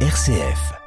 RCF.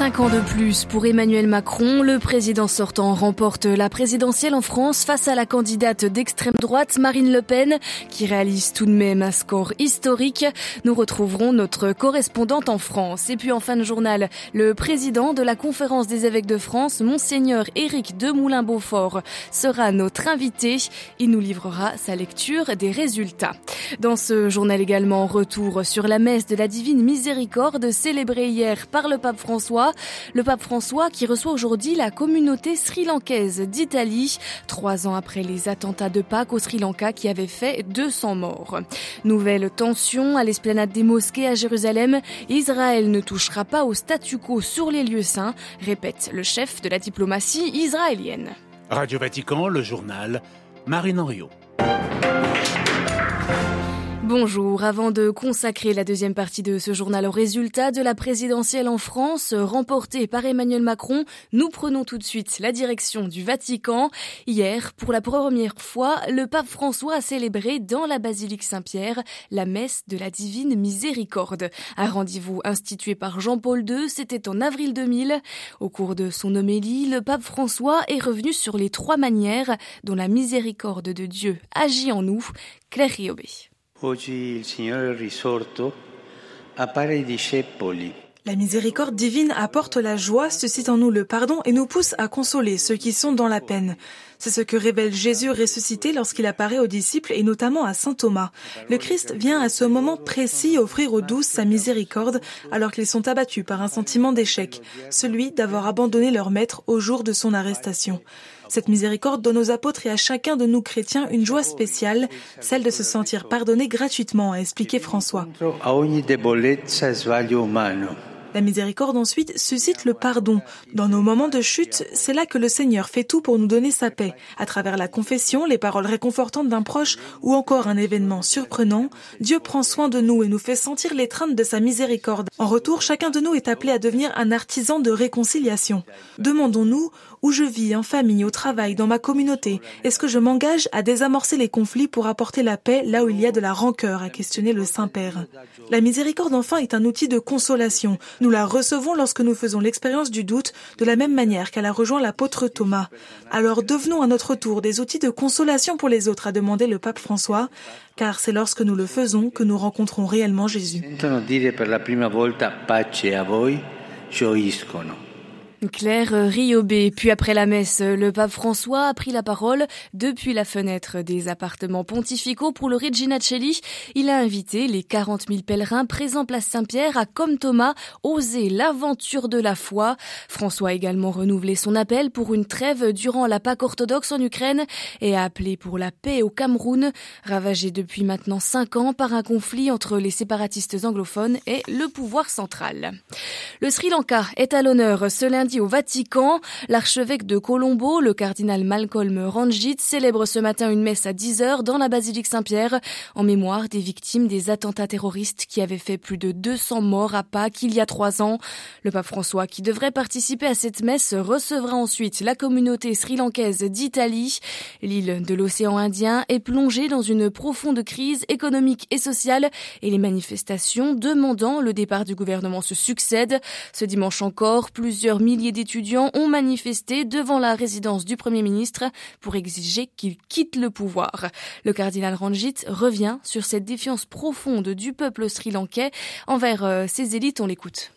Cinq ans de plus pour Emmanuel Macron, le président sortant remporte la présidentielle en France face à la candidate d'extrême droite Marine Le Pen qui réalise tout de même un score historique. Nous retrouverons notre correspondante en France. Et puis en fin de journal, le président de la conférence des évêques de France, monseigneur Éric Demoulin-Beaufort, sera notre invité. Il nous livrera sa lecture des résultats. Dans ce journal également, retour sur la messe de la divine miséricorde célébrée hier par le pape François le pape François qui reçoit aujourd'hui la communauté sri-lankaise d'Italie, trois ans après les attentats de Pâques au Sri Lanka qui avaient fait 200 morts. Nouvelle tension à l'esplanade des mosquées à Jérusalem. Israël ne touchera pas au statu quo sur les lieux saints, répète le chef de la diplomatie israélienne. Radio Vatican, le journal, Marine Henriot. Bonjour, avant de consacrer la deuxième partie de ce journal aux résultats de la présidentielle en France, remportée par Emmanuel Macron, nous prenons tout de suite la direction du Vatican. Hier, pour la première fois, le pape François a célébré dans la basilique Saint-Pierre la messe de la divine miséricorde. Un rendez-vous institué par Jean-Paul II, c'était en avril 2000. Au cours de son homélie, le pape François est revenu sur les trois manières dont la miséricorde de Dieu agit en nous. Claire Riobé. La miséricorde divine apporte la joie, suscite en nous le pardon et nous pousse à consoler ceux qui sont dans la peine. C'est ce que révèle Jésus ressuscité lorsqu'il apparaît aux disciples et notamment à saint Thomas. Le Christ vient à ce moment précis offrir aux douces sa miséricorde alors qu'ils sont abattus par un sentiment d'échec, celui d'avoir abandonné leur maître au jour de son arrestation. Cette miséricorde donne aux apôtres et à chacun de nous chrétiens une joie spéciale, celle de se sentir pardonné gratuitement, a expliqué François. La miséricorde ensuite suscite le pardon. Dans nos moments de chute, c'est là que le Seigneur fait tout pour nous donner sa paix. À travers la confession, les paroles réconfortantes d'un proche ou encore un événement surprenant, Dieu prend soin de nous et nous fait sentir l'étreinte de sa miséricorde. En retour, chacun de nous est appelé à devenir un artisan de réconciliation. Demandons-nous où je vis, en famille, au travail, dans ma communauté? Est-ce que je m'engage à désamorcer les conflits pour apporter la paix là où il y a de la rancœur, a questionné le Saint-Père. La miséricorde enfin est un outil de consolation. Nous la recevons lorsque nous faisons l'expérience du doute de la même manière qu'elle a rejoint l'apôtre Thomas. Alors devenons à notre tour des outils de consolation pour les autres, a demandé le pape François, car c'est lorsque nous le faisons que nous rencontrons réellement Jésus. Claire Riobé. Puis après la messe, le pape François a pris la parole depuis la fenêtre des appartements pontificaux pour le Regina Celli. Il a invité les 40 000 pèlerins présents place Saint-Pierre à, comme Thomas, oser l'aventure de la foi. François a également renouvelé son appel pour une trêve durant la Pâque orthodoxe en Ukraine et a appelé pour la paix au Cameroun, ravagé depuis maintenant cinq ans par un conflit entre les séparatistes anglophones et le pouvoir central. Le Sri Lanka est à l'honneur ce lundi au Vatican. L'archevêque de Colombo, le cardinal Malcolm Ranjit, célèbre ce matin une messe à 10 heures dans la basilique Saint-Pierre en mémoire des victimes des attentats terroristes qui avaient fait plus de 200 morts à Pâques il y a trois ans. Le pape François, qui devrait participer à cette messe, recevra ensuite la communauté sri-lankaise d'Italie. L'île de l'océan Indien est plongée dans une profonde crise économique et sociale et les manifestations demandant le départ du gouvernement se succèdent. Ce dimanche encore, plusieurs milliers milliers d'étudiants ont manifesté devant la résidence du Premier ministre pour exiger qu'il quitte le pouvoir. Le cardinal Ranjit revient sur cette défiance profonde du peuple sri-lankais envers euh, ses élites. On l'écoute.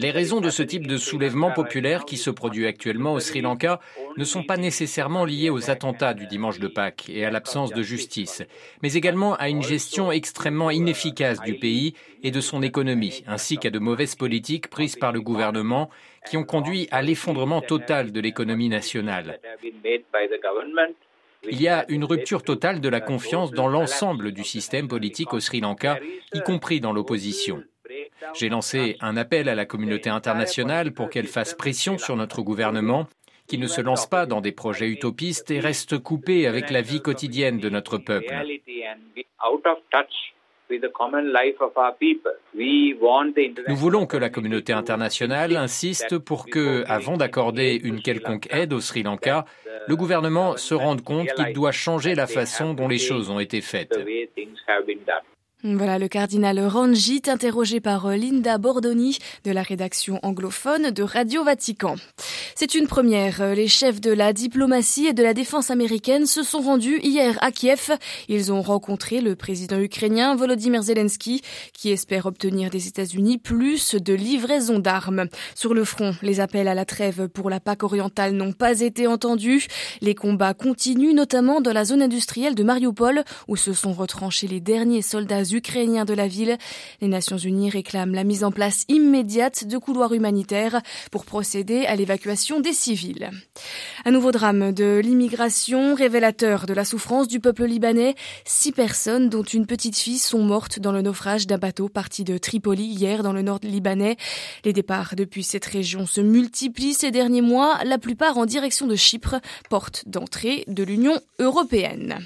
Les raisons de ce type de soulèvement populaire qui se produit actuellement au Sri Lanka ne sont pas nécessairement liées aux attentats du dimanche de Pâques et à l'absence de justice, mais également à une gestion extrêmement inefficace du pays et de son économie, ainsi qu'à de mauvaises politiques prises par le gouvernement qui ont conduit à l'effondrement total de l'économie nationale. Il y a une rupture totale de la confiance dans l'ensemble du système politique au Sri Lanka, y compris dans l'opposition. J'ai lancé un appel à la communauté internationale pour qu'elle fasse pression sur notre gouvernement, qui ne se lance pas dans des projets utopistes et reste coupé avec la vie quotidienne de notre peuple. Nous voulons que la communauté internationale insiste pour que, avant d'accorder une quelconque aide au Sri Lanka, le gouvernement se rende compte qu'il doit changer la façon dont les choses ont été faites. Voilà le cardinal Ranjit, interrogé par euh, Linda Bordoni de la rédaction anglophone de Radio Vatican. C'est une première. Les chefs de la diplomatie et de la défense américaine se sont rendus hier à Kiev. Ils ont rencontré le président ukrainien Volodymyr Zelensky, qui espère obtenir des États-Unis plus de livraisons d'armes. Sur le front, les appels à la trêve pour la PAC orientale n'ont pas été entendus. Les combats continuent, notamment dans la zone industrielle de Mariupol, où se sont retranchés les derniers soldats ukrainiens de la ville. Les Nations Unies réclament la mise en place immédiate de couloirs humanitaires pour procéder à l'évacuation des civils. Un nouveau drame de l'immigration révélateur de la souffrance du peuple libanais. Six personnes, dont une petite fille, sont mortes dans le naufrage d'un bateau parti de Tripoli hier dans le nord libanais. Les départs depuis cette région se multiplient ces derniers mois, la plupart en direction de Chypre, porte d'entrée de l'Union européenne.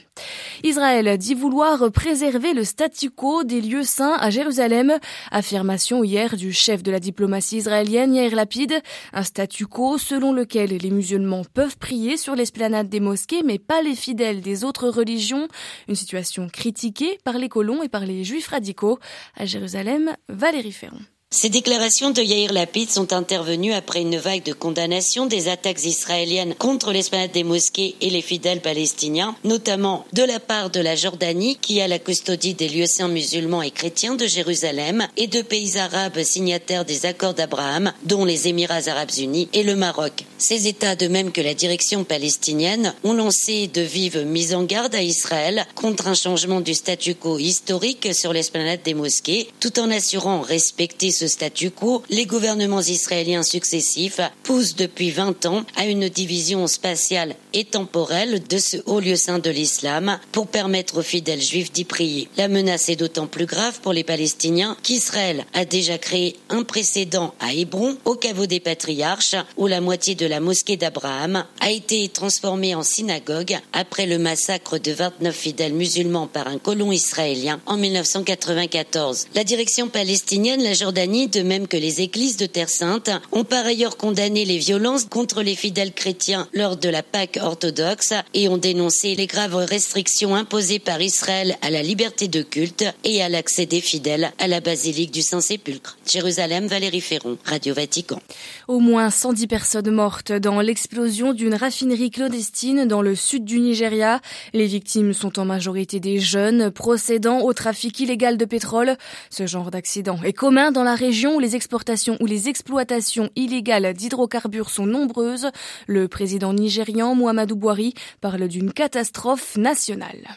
Israël dit vouloir préserver le statu quo des lieux saints à Jérusalem. Affirmation hier du chef de la diplomatie israélienne Yair Lapid. Un statu quo selon lequel les musulmans peuvent prier sur l'esplanade des mosquées mais pas les fidèles des autres religions. Une situation critiquée par les colons et par les juifs radicaux. À Jérusalem, Valérie Ferron. Ces déclarations de Yair Lapid sont intervenues après une vague de condamnation des attaques israéliennes contre l'esplanade des mosquées et les fidèles palestiniens, notamment de la part de la Jordanie, qui a la custodie des lieux saints musulmans et chrétiens de Jérusalem, et de pays arabes signataires des accords d'Abraham, dont les Émirats arabes unis et le Maroc. Ces États, de même que la direction palestinienne, ont lancé de vives mises en garde à Israël contre un changement du statu quo historique sur l'esplanade des mosquées, tout en assurant respecter statu quo, les gouvernements israéliens successifs poussent depuis 20 ans à une division spatiale et temporelle de ce haut lieu saint de l'islam pour permettre aux fidèles juifs d'y prier. La menace est d'autant plus grave pour les Palestiniens qu'Israël a déjà créé un précédent à Hébron, au caveau des patriarches, où la moitié de la mosquée d'Abraham a été transformée en synagogue après le massacre de 29 fidèles musulmans par un colon israélien en 1994. La direction palestinienne, la De même que les églises de Terre Sainte, ont par ailleurs condamné les violences contre les fidèles chrétiens lors de la Pâque orthodoxe et ont dénoncé les graves restrictions imposées par Israël à la liberté de culte et à l'accès des fidèles à la basilique du Saint-Sépulcre. Jérusalem, Valérie Ferron, Radio Vatican. Au moins 110 personnes mortes dans l'explosion d'une raffinerie clandestine dans le sud du Nigeria. Les victimes sont en majorité des jeunes procédant au trafic illégal de pétrole. Ce genre d'accident est commun dans la région où les exportations ou les exploitations illégales d'hydrocarbures sont nombreuses, le président nigérian Muhammadu Buhari parle d'une catastrophe nationale.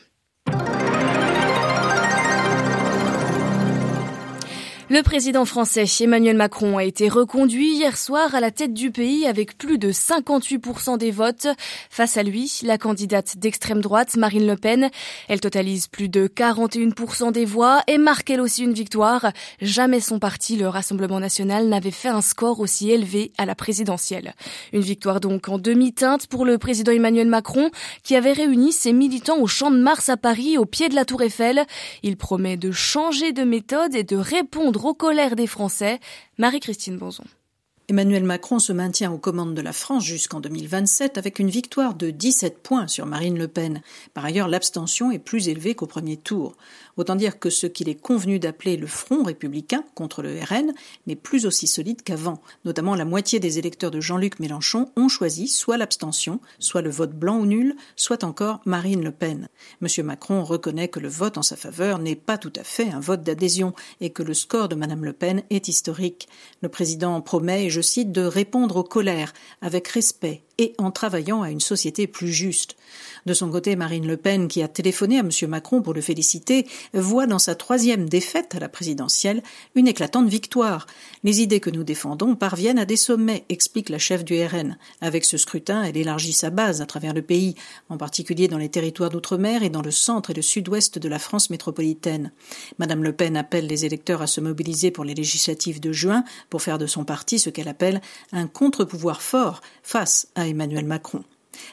Le président français Emmanuel Macron a été reconduit hier soir à la tête du pays avec plus de 58% des votes. Face à lui, la candidate d'extrême droite, Marine Le Pen, elle totalise plus de 41% des voix et marque elle aussi une victoire. Jamais son parti, le Rassemblement national, n'avait fait un score aussi élevé à la présidentielle. Une victoire donc en demi-teinte pour le président Emmanuel Macron qui avait réuni ses militants au Champ de Mars à Paris au pied de la Tour Eiffel. Il promet de changer de méthode et de répondre colères des Français. Marie-Christine Bonzon. Emmanuel Macron se maintient aux commandes de la France jusqu'en 2027 avec une victoire de 17 points sur Marine Le Pen. Par ailleurs, l'abstention est plus élevée qu'au premier tour. Autant dire que ce qu'il est convenu d'appeler le Front républicain contre le RN n'est plus aussi solide qu'avant. Notamment la moitié des électeurs de Jean-Luc Mélenchon ont choisi soit l'abstention, soit le vote blanc ou nul, soit encore Marine Le Pen. Monsieur Macron reconnaît que le vote en sa faveur n'est pas tout à fait un vote d'adhésion et que le score de Madame Le Pen est historique. Le président promet, et je cite, de répondre aux colères avec respect et en travaillant à une société plus juste. De son côté, Marine Le Pen, qui a téléphoné à M. Macron pour le féliciter, voit dans sa troisième défaite à la présidentielle une éclatante victoire. Les idées que nous défendons parviennent à des sommets, explique la chef du RN. Avec ce scrutin, elle élargit sa base à travers le pays, en particulier dans les territoires d'outre-mer et dans le centre et le sud-ouest de la France métropolitaine. Madame Le Pen appelle les électeurs à se mobiliser pour les législatives de juin pour faire de son parti ce qu'elle appelle un contre-pouvoir fort face à Emmanuel Macron.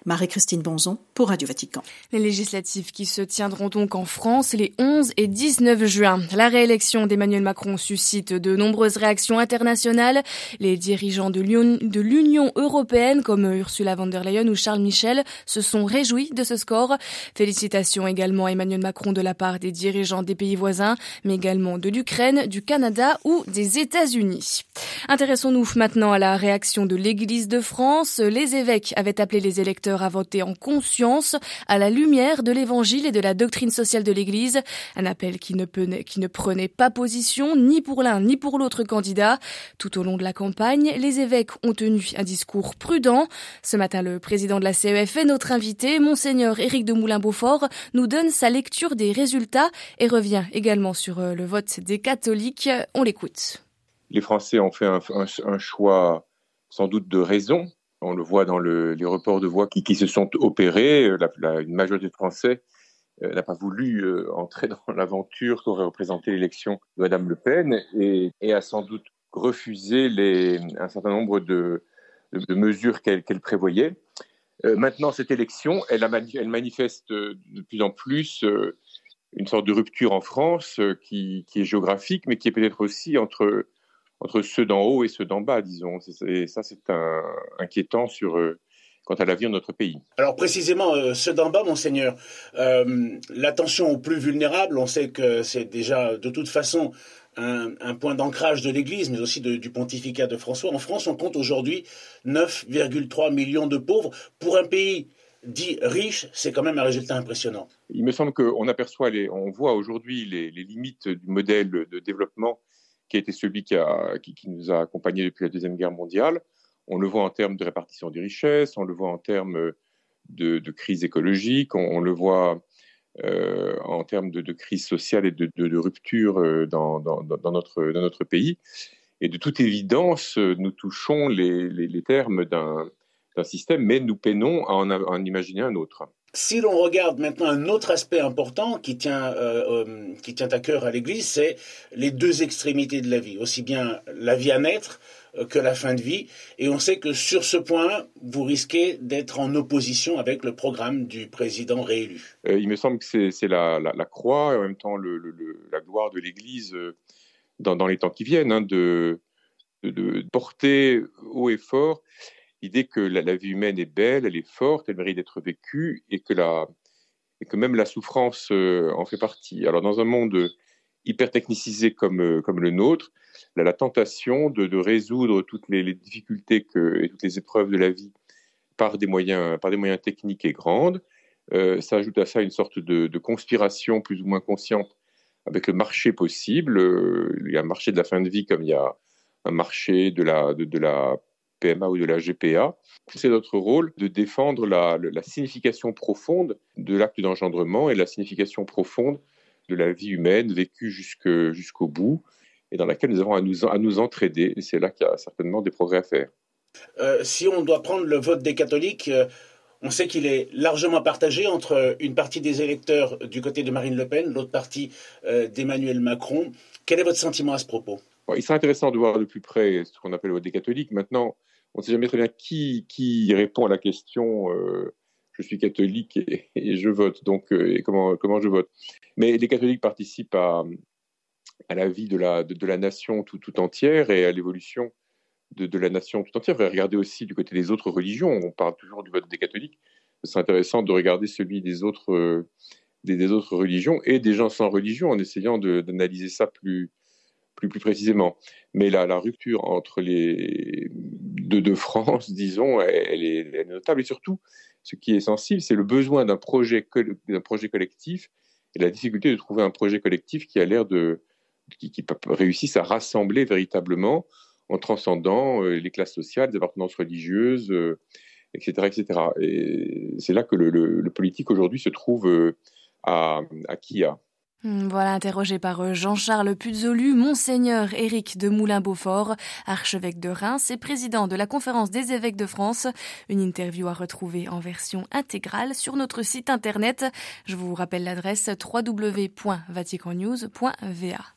Marie-Christine Bonzon pour Radio Vatican. Les législatives qui se tiendront donc en France les 11 et 19 juin. La réélection d'Emmanuel Macron suscite de nombreuses réactions internationales. Les dirigeants de l'Union européenne comme Ursula von der Leyen ou Charles Michel se sont réjouis de ce score. Félicitations également à Emmanuel Macron de la part des dirigeants des pays voisins, mais également de l'Ukraine, du Canada ou des États-Unis. Intéressons-nous maintenant à la réaction de l'Église de France. Les évêques avaient appelé les à voter en conscience, à la lumière de l'Évangile et de la doctrine sociale de l'Église. Un appel qui ne, prenait pas position ni pour l'un ni pour l'autre candidat. Tout au long de la campagne, les évêques ont tenu un discours prudent. Ce matin, le président de la CEF est notre invité, Monseigneur Éric de Moulin-Beaufort, nous donne sa lecture des résultats et revient également sur euh, le vote des catholiques. On l'écoute. Les Français ont fait un choix sans doute de raison. On le voit dans le, les reports de voix qui, se sont opérés. La, une majorité de Français euh, n'a pas voulu euh, entrer dans l'aventure qu'aurait représenté l'élection de Madame Le Pen et, a sans doute refusé un certain nombre de, mesures qu'elle qu prévoyait. Euh, maintenant, cette élection, elle, manifeste de plus en plus euh, une sorte de rupture en France euh, qui, est géographique, mais qui est peut-être aussi entre entre ceux d'en haut et ceux d'en bas, disons. Et ça, c'est inquiétant sur euh, quant à l'avenir de notre pays. Alors précisément, euh, ceux d'en bas, monseigneur, euh, l'attention aux plus vulnérables, on sait que c'est déjà de toute façon un, un point d'ancrage de l'Église, mais aussi de, du pontificat de François. En France, on compte aujourd'hui 9,3 millions de pauvres. Pour un pays dit riche, c'est quand même un résultat impressionnant. Il me semble qu'on aperçoit, les, on voit aujourd'hui les, les limites du modèle de développement qui a été celui qui, a, qui, nous a accompagnés depuis la Deuxième Guerre mondiale. On le voit en termes de répartition des richesses, on le voit en termes de, crise écologique, on, le voit euh, en termes de, crise sociale et de, de rupture euh, dans, dans, notre, dans notre pays. Et de toute évidence, nous touchons les, les, termes d'un système, mais nous peinons à en imaginer un autre. Si l'on regarde maintenant un autre aspect important qui tient, euh, euh, qui tient à cœur à l'Église, c'est les deux extrémités de la vie, aussi bien la vie à naître euh, que la fin de vie. Et on sait que sur ce point, vous risquez d'être en opposition avec le programme du président réélu. Il me semble que c'est la, croix et en même temps la gloire de l'Église dans, les temps qui viennent, hein, de porter haut et fort l'idée que la, vie humaine est belle, elle est forte, elle mérite d'être vécue et que, la, et que même la souffrance euh, en fait partie. Alors dans un monde hyper technicisé comme, euh, comme le nôtre, la, tentation de, de, résoudre toutes les, difficultés et toutes les épreuves de la vie par des moyens, par des moyens techniques est grande. Euh, ça ajoute à ça une sorte de, conspiration plus ou moins consciente avec le marché possible. Euh, il y a un marché de la fin de vie comme il y a un marché de la, de la PMA ou de la GPA. C'est notre rôle de défendre la, la signification profonde de l'acte d'engendrement et la signification profonde de la vie humaine vécue jusqu'au jusqu bout et dans laquelle nous avons à nous, à nous entraider. Et c'est là qu'il y a certainement des progrès à faire. Euh, si on doit prendre le vote des catholiques, euh, on sait qu'il est largement partagé entre une partie des électeurs du côté de Marine Le Pen, l'autre partie euh, d'Emmanuel Macron. Quel est votre sentiment à ce propos? Bon, Il serait intéressant de voir de plus près ce qu'on appelle le vote des catholiques. Maintenant, on ne sait jamais très bien qui, répond à la question euh, je suis catholique et, je vote, donc euh, comment, je vote? Mais les catholiques participent à, la vie de la, nation tout, entière et à l'évolution de, la nation tout entière. Regardez aussi du côté des autres religions, on parle toujours du vote des catholiques. C'est intéressant de regarder celui des autres, euh, des, autres religions et des gens sans religion en essayant d'analyser ça plus, précisément. Mais la rupture entre les de France, disons, elle est, notable. Et surtout, ce qui est sensible, c'est le besoin d'un projet, projet collectif et la difficulté de trouver un projet collectif qui a l'air de, qui, réussisse à rassembler véritablement en transcendant euh, les classes sociales, les appartenances religieuses, euh, etc., etc. Et c'est là que le politique aujourd'hui se trouve euh, à, à Kia. Hmm, voilà, interrogé par euh, Jean-Charles Puzolu, Monseigneur Éric de Moulin-Beaufort, archevêque de Reims et président de la Conférence des évêques de France. Une interview à retrouver en version intégrale sur notre site internet. Je vous rappelle l'adresse www.vaticannews.va.